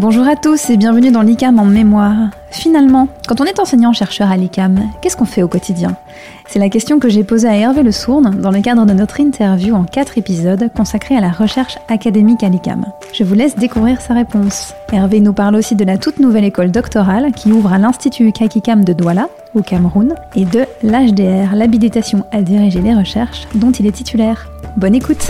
Bonjour à tous et bienvenue dans l'ICAM en mémoire. Finalement, quand on est enseignant-chercheur à l'ICAM, qu'est-ce qu'on fait au quotidien? C'est la question que j'ai posée à Hervé Le Sourne dans le cadre de notre interview en quatre épisodes consacrés à la recherche académique à l'ICAM. Je vous laisse découvrir sa réponse. Hervé nous parle aussi de la toute nouvelle école doctorale qui ouvre à l'Institut Kakikam de Douala, au Cameroun, et de l'HDR, l'habilitation à diriger les recherches, dont il est titulaire. Bonne écoute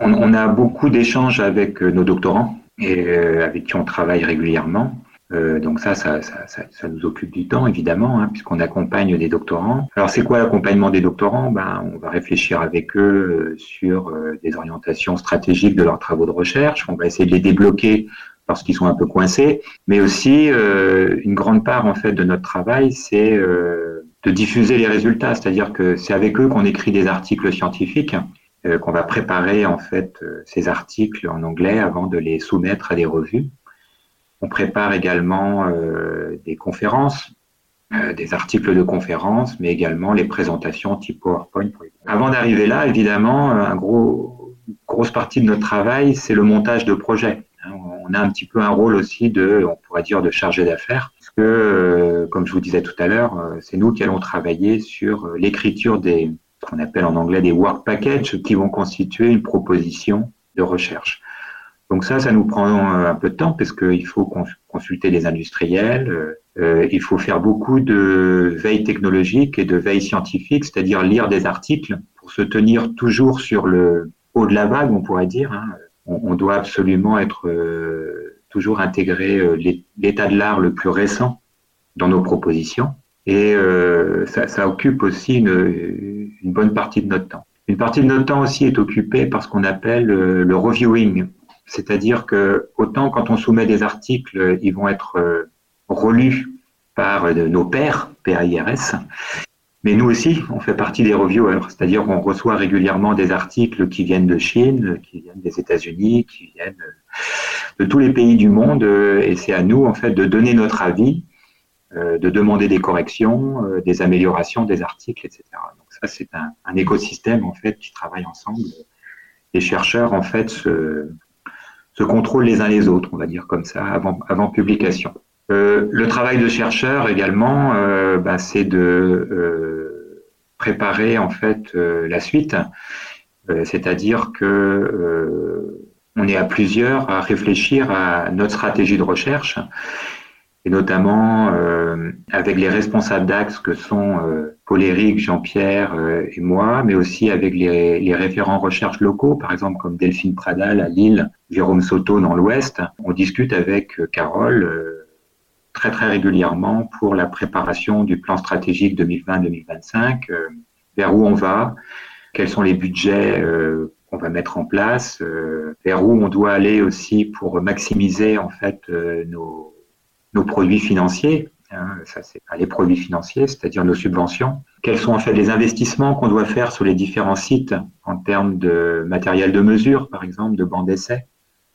on, a beaucoup d'échanges avec euh, nos doctorants et euh, avec qui on travaille régulièrement. Euh, donc ça ça, ça, ça, nous occupe du temps, évidemment, hein, puisqu'on accompagne des doctorants. Alors c'est quoi l'accompagnement des doctorants? Ben, On va réfléchir avec eux euh, sur euh, des orientations stratégiques de leurs travaux de recherche. On va essayer de les débloquer lorsqu'ils sont un peu coincés. Mais aussi, une grande part en fait de notre travail, c'est de diffuser les résultats. C'est-à-dire que c'est avec eux qu'on écrit des articles scientifiques qu'on va préparer en fait ces articles en anglais avant de les soumettre à des revues. On prépare également euh, des conférences, euh, des articles de conférences, mais également les présentations type PowerPoint. Avant d'arriver là, évidemment, un gros, une grosse partie de notre travail, c'est le montage de projets. Hein, on a un petit peu un rôle aussi de, on pourrait dire, de chargé d'affaires, parce que, euh, comme je vous disais tout à l'heure, c'est nous qui allons travailler sur l'écriture des, qu'on appelle en anglais des work packages, qui vont constituer une proposition de recherche. Donc ça, ça nous prend euh, un peu de temps parce qu'il faut consulter les industriels, euh, euh, il faut faire beaucoup de veille technologique et de veille scientifique, c'est-à-dire lire des articles pour se tenir toujours sur le haut de la vague, on pourrait dire. Hein. On, doit absolument être toujours intégrer l'état de l'art le plus récent dans nos propositions. Et ça, ça, occupe aussi une, bonne partie de notre temps. Une partie de notre temps aussi est occupée par ce qu'on appelle le reviewing. C'est-à-dire que autant quand on soumet des articles, ils vont être euh, relus par euh, nos pairs, PAIRS, mais nous aussi, on fait partie des reviewers, c'est-à-dire qu'on reçoit régulièrement des articles qui viennent de Chine, qui viennent des États-Unis, qui viennent de tous les pays du monde, euh, et c'est à nous en fait de donner notre avis, de demander des corrections, des améliorations des articles, etc. Ça, c'est un, écosystème en fait qui travaille ensemble. Les chercheurs en fait se, contrôlent les uns les autres, on va dire comme ça, avant, publication. Euh, le travail de chercheur également, euh, bah, c'est de euh, préparer en fait la suite, c'est-à-dire que on est à plusieurs à réfléchir à notre stratégie de recherche et notamment euh, avec les responsables d'axe que sont euh, Paul-Éric, Jean-Pierre euh, et moi, mais aussi avec les, les, référents recherche locaux, par exemple comme Delphine Pradal à Lille, Jérôme Soto dans l'Ouest. On discute avec euh, Carole euh, très très régulièrement pour la préparation du plan stratégique 2020-2025, vers où on va, quels sont les budgets qu'on va mettre en place, vers où on doit aller aussi pour maximiser en fait nos nos produits financiers, hein, ça c'est les produits financiers, c'est-à-dire nos subventions. Quels sont en fait les investissements qu'on doit faire sur les différents sites en termes de matériel de mesure, par exemple, de bancs d'essai?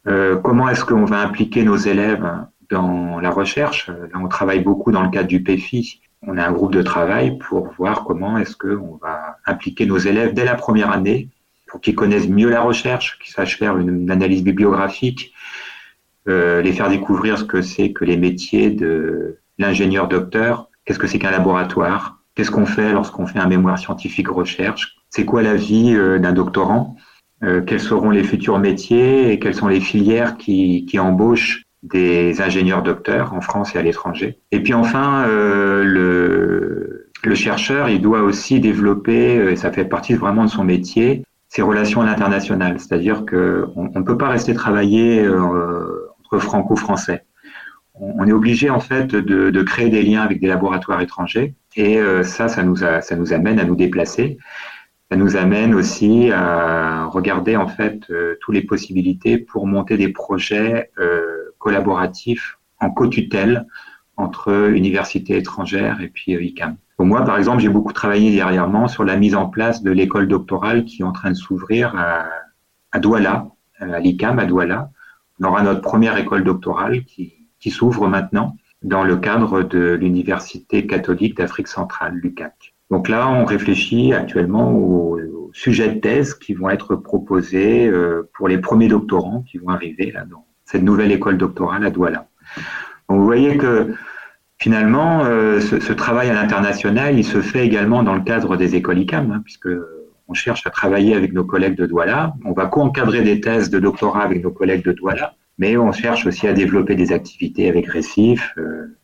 Euh, Comment est-ce qu'on va impliquer nos élèves dans la recherche? Là, on travaille beaucoup dans le cadre du PEFI. On a un groupe de travail pour voir comment est-ce qu'on va impliquer nos élèves dès la première année pour qu'ils connaissent mieux la recherche, qu'ils sachent faire une analyse bibliographique, euh, les faire découvrir ce que c'est que les métiers de l'ingénieur docteur, qu'est-ce que c'est qu'un laboratoire, qu'est-ce qu'on fait lorsqu'on fait un mémoire scientifique recherche, c'est quoi la vie euh, d'un doctorant, euh, quels seront les futurs métiers et quelles sont les filières qui, qui embauchent des ingénieurs docteurs en France et à l'étranger? Et puis enfin, le, le chercheur, il doit aussi développer, et ça fait partie vraiment de son métier, ses relations à l'international. C'est-à-dire qu'on ne peut pas rester travailler franco-français. On est obligé en fait de, créer des liens avec des laboratoires étrangers et euh, ça, ça nous, amène à nous déplacer. Ça nous amène aussi à regarder en fait euh, toutes les possibilités pour monter des projets euh, collaboratifs en co-tutelle entre universités étrangères et puis ICAM. moi, par exemple, j'ai beaucoup travaillé dernièrement sur la mise en place de l'école doctorale qui est en train de s'ouvrir à, à Douala, à l'ICAM à Douala, on aura notre première école doctorale qui, s'ouvre maintenant dans le cadre de l'Université catholique d'Afrique centrale, l'UCAC. Donc là, on réfléchit actuellement aux, sujets de thèse qui vont être proposés euh, pour les premiers doctorants qui vont arriver là, dans cette nouvelle école doctorale à Douala. Donc vous voyez que finalement, euh, ce, travail à l'international, il se fait également dans le cadre des écoles ICAM, hein, puisque on cherche à travailler avec nos collègues de Douala. On va co-encadrer des thèses de doctorat avec nos collègues de Douala, mais on cherche aussi à développer des activités avec Récif, euh,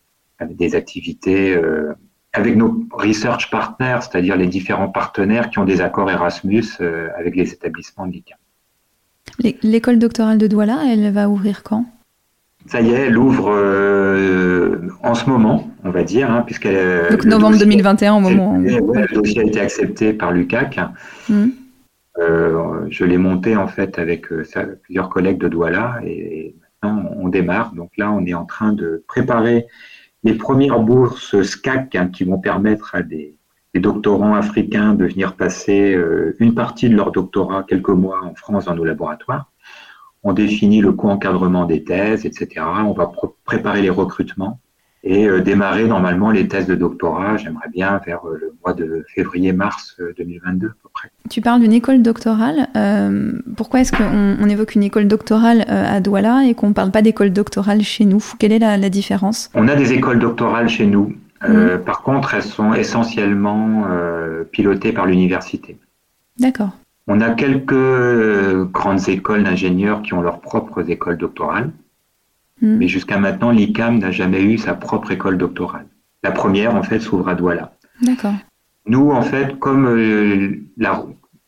des activités euh, avec nos research partners, c'est-à-dire les différents partenaires qui ont des accords Erasmus euh, avec les établissements de l'ICAM. L'école doctorale de Douala, elle va ouvrir quand? Ça y est, elle ouvre euh, en ce moment, on va dire, hein, puisqu'elle. Donc novembre 2021 au moment. le dossier a été accepté par l'UCAC. Mmh. Euh, je l'ai monté en fait avec euh, plusieurs collègues de Douala et, maintenant on démarre. Donc là, on est en train de préparer les premières bourses SCAC hein, qui vont permettre à des, des, doctorants africains de venir passer une partie de leur doctorat quelques mois en France dans nos laboratoires on définit le co-encadrement des thèses, etc. On va préparer les recrutements et euh, démarrer normalement les thèses de doctorat, j'aimerais bien vers euh, le mois de février-mars 2022 euh, à peu près. Tu parles d'une école doctorale. pourquoi est-ce qu'on évoque une école doctorale à Douala et qu'on ne parle pas d'école doctorale chez nous? Quelle est la, différence? On a des écoles doctorales chez nous. Mmh. Par contre, elles sont essentiellement pilotées par l'université. D'accord. On a quelques euh, grandes écoles d'ingénieurs qui ont leurs propres écoles doctorales, hmm. mais jusqu'à maintenant, l'ICAM n'a jamais eu sa propre école doctorale. La première, en fait, s'ouvre à Douala. D'accord. Nous, en fait, comme, euh, la,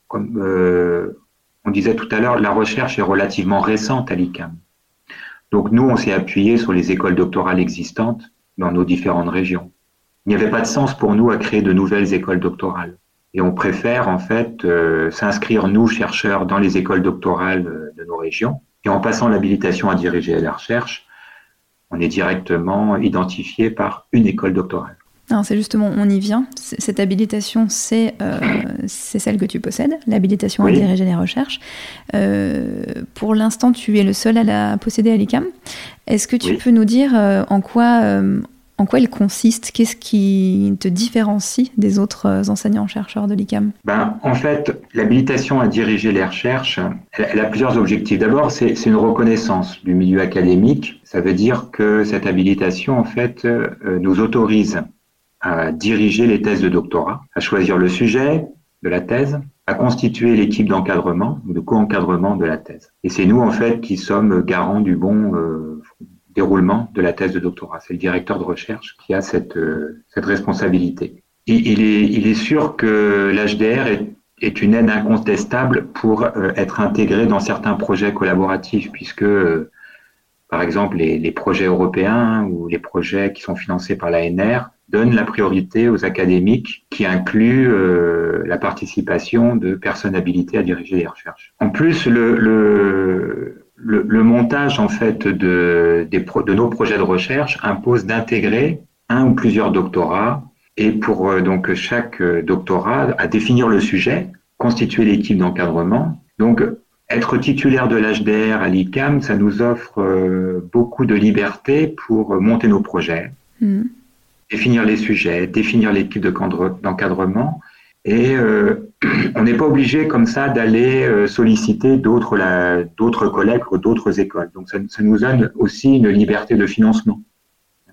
comme euh, on disait tout à l'heure, la recherche est relativement récente à l'ICAM. Donc nous, on s'est appuyé sur les écoles doctorales existantes dans nos différentes régions. Il n'y avait pas de sens pour nous à créer de nouvelles écoles doctorales. Et on préfère en fait euh, s'inscrire, nous, chercheurs, dans les écoles doctorales euh, de nos régions. Et en passant l'habilitation à diriger la recherche, on est directement identifié par une école doctorale. C'est justement, on y vient. Cette habilitation, c'est euh, celle que tu possèdes, l'habilitation à diriger les recherches. pour l'instant, tu es le seul à la posséder à l'ICAM. Est-ce que tu peux nous dire en quoi en quoi elle consiste? Qu'est-ce qui te différencie des autres euh, enseignants-chercheurs de l'ICAM? Ben, En fait, l'habilitation à diriger les recherches, elle, a plusieurs objectifs. D'abord, c'est une reconnaissance du milieu académique. Ça veut dire que cette habilitation, en fait, euh, nous autorise à diriger les thèses de doctorat, à choisir le sujet de la thèse, à constituer l'équipe d'encadrement ou de co-encadrement de la thèse. Et c'est nous, en fait, qui sommes garants du bon euh, déroulement de la thèse de doctorat. C'est le directeur de recherche qui a cette, euh, responsabilité. il, est, sûr que l'HDR est, une aide incontestable pour euh, être intégré dans certains projets collaboratifs, puisque, euh, par exemple, les, projets européens ou les projets qui sont financés par l'ANR donnent la priorité aux académiques qui incluent la participation de personnes habilitées à diriger les recherches. En plus, le le, montage en fait de, de nos projets de recherche impose d'intégrer un ou plusieurs doctorats et pour euh, donc chaque euh, doctorat à définir le sujet, constituer l'équipe d'encadrement. Donc être titulaire de l'HDR à l'ICAM, ça nous offre euh, beaucoup de liberté pour monter nos projets, mmh. définir les sujets, définir l'équipe d'encadrement et euh, on n'est pas obligé comme ça d'aller euh, solliciter d'autres collègues ou d'autres écoles. Donc ça, nous donne aussi une liberté de financement.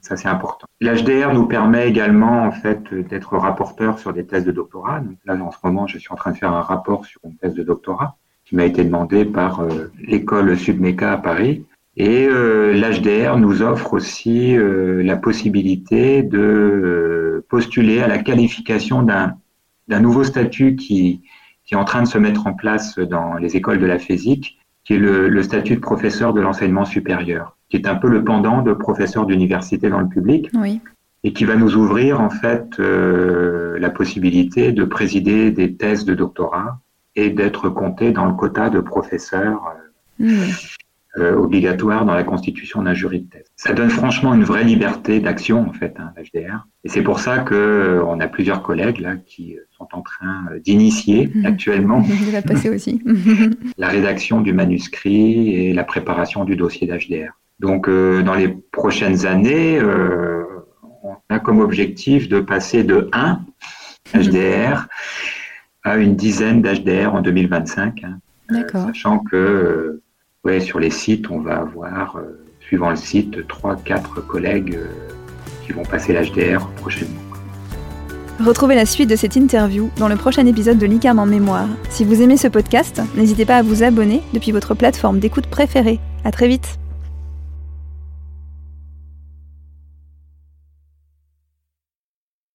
Ça c'est important. L'HDR nous permet également en fait d'être rapporteur sur des thèses de doctorat. Là en ce moment je suis en train de faire un rapport sur une thèse de doctorat qui m'a été demandé par euh, l'école Submeca à Paris. Et l'HDR nous offre aussi la possibilité de postuler à la qualification d'un d'un nouveau statut qui, qui est en train de se mettre en place dans les écoles de la physique, qui est le, le statut de professeur de l'enseignement supérieur, qui est un peu le pendant de professeur d'université dans le public. Oui. Et qui va nous ouvrir en fait euh, la possibilité de présider des thèses de doctorat et d'être compté dans le quota de professeurs euh, mmh. Euh, obligatoire dans la constitution d'un jury de thèse. Ça donne franchement une vraie liberté d'action en fait, hein, l'HDR. Et c'est pour ça que euh, on a plusieurs collègues là qui sont en train euh, d'initier mhm. actuellement la passer aussi. la rédaction du manuscrit et la préparation du dossier d'HDR. Donc dans les prochaines années, on a comme objectif de passer de 1 HDR à une dizaine d'HDR en 2025. Hein, sachant que ouais, sur les sites, on va avoir, suivant le site, 3-4 collègues qui vont passer l'HDR prochainement. Retrouvez la suite de cette interview dans le prochain épisode de l'ICAM en mémoire. Si vous aimez ce podcast, n'hésitez pas à vous abonner depuis votre plateforme d'écoute préférée. À très vite